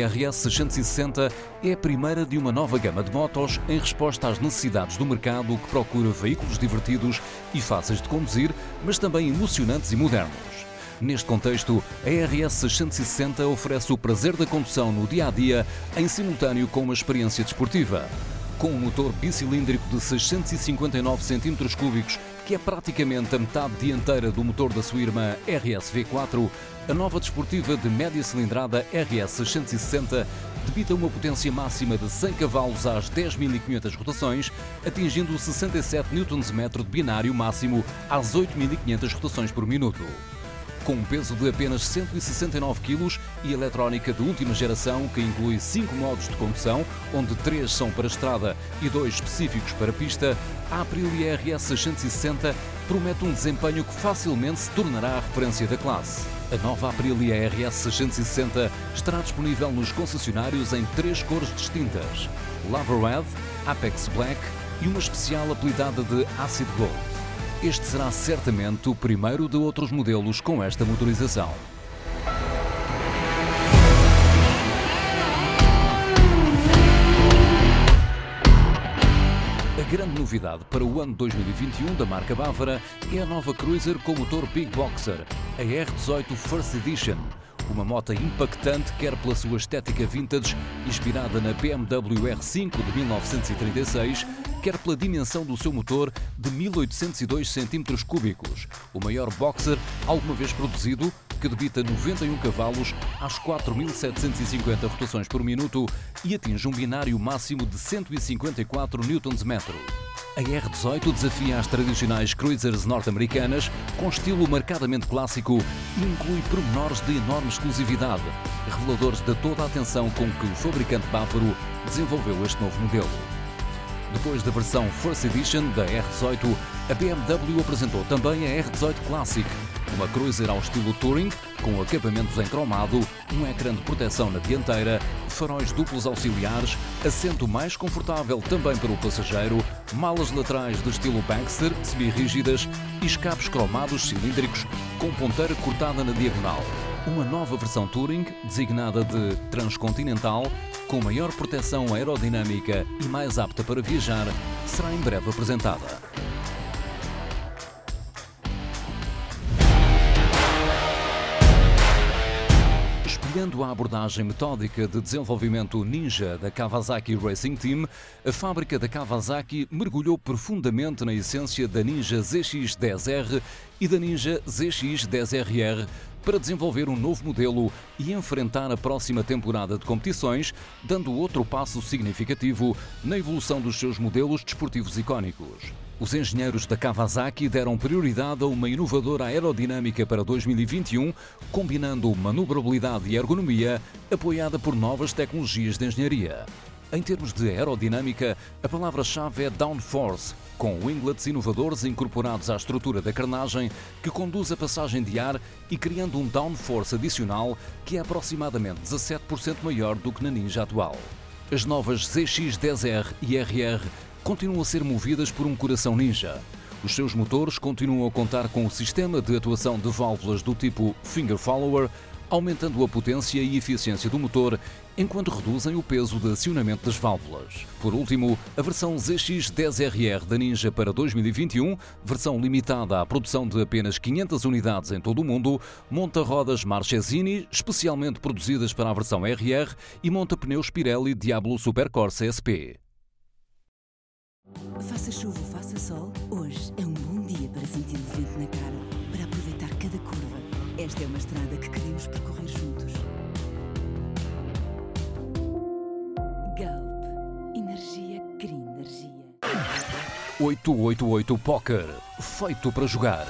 RS 660 é a primeira de uma nova gama de motos em resposta às necessidades do mercado que procura veículos divertidos e fáceis de conduzir, mas também emocionantes e modernos. Neste contexto, a RS 660 oferece o prazer da condução no dia a dia, em simultâneo com uma experiência desportiva. Com um motor bicilíndrico de 659 cm3, que é praticamente a metade dianteira do motor da sua irmã RS V4, a nova desportiva de média cilindrada RS 660 debita uma potência máxima de 100 cavalos às 10.500 rotações, atingindo 67 Nm de binário máximo às 8.500 rotações por minuto com um peso de apenas 169 kg e eletrónica de última geração que inclui 5 modos de condução, onde 3 são para estrada e 2 específicos para pista, a Aprilia RS 660 promete um desempenho que facilmente se tornará a referência da classe. A nova Aprilia RS 660 estará disponível nos concessionários em três cores distintas: Lava Red, Apex Black e uma especial apelidada de Acid Gold. Este será certamente o primeiro de outros modelos com esta motorização. A grande novidade para o ano 2021 da marca Bávara é a nova Cruiser com motor Big Boxer, a R18 First Edition uma moto impactante, quer pela sua estética vintage, inspirada na BMW R5 de 1936, quer pela dimensão do seu motor de 1802 cm3, o maior boxer alguma vez produzido, que debita 91 cavalos às 4.750 rotações por minuto e atinge um binário máximo de 154 Nm. A R18 desafia as tradicionais cruisers norte-americanas com estilo marcadamente clássico e inclui pormenores de enorme exclusividade, reveladores de toda a atenção com que o fabricante bávaro desenvolveu este novo modelo. Depois da versão First Edition da R18, a BMW apresentou também a R18 Classic, uma cruiser ao estilo Touring, com acabamentos em cromado, um ecrã de proteção na dianteira, faróis duplos auxiliares, assento mais confortável também para o passageiro, malas laterais de estilo Baxter, semi-rígidas e escapes cromados cilíndricos com ponteira cortada na diagonal. Uma nova versão Touring, designada de Transcontinental, com maior proteção aerodinâmica e mais apta para viajar, será em breve apresentada. Espelhando a abordagem metódica de desenvolvimento ninja da Kawasaki Racing Team, a fábrica da Kawasaki mergulhou profundamente na essência da Ninja ZX-10R e da Ninja ZX-10RR para desenvolver um novo modelo e enfrentar a próxima temporada de competições, dando outro passo significativo na evolução dos seus modelos desportivos icónicos. Os engenheiros da Kawasaki deram prioridade a uma inovadora aerodinâmica para 2021, combinando manobrabilidade e ergonomia, apoiada por novas tecnologias de engenharia. Em termos de aerodinâmica, a palavra-chave é downforce, com winglets inovadores incorporados à estrutura da carnagem que conduz a passagem de ar e criando um downforce adicional que é aproximadamente 17% maior do que na Ninja atual. As novas ZX-10R e RR continuam a ser movidas por um coração ninja. Os seus motores continuam a contar com o sistema de atuação de válvulas do tipo Finger Follower, aumentando a potência e eficiência do motor, enquanto reduzem o peso de acionamento das válvulas. Por último, a versão ZX-10RR da Ninja para 2021, versão limitada à produção de apenas 500 unidades em todo o mundo, monta rodas Marchesini, especialmente produzidas para a versão RR, e monta pneus Pirelli Diablo Supercorsa SP. Faça chuva faça sol, hoje é um bom dia para sentir o vento na cara, para aproveitar cada curva. Esta é uma estrada que queremos percorrer juntos. Galp. Energia Green Energia. 888 Poker. Feito para jogar.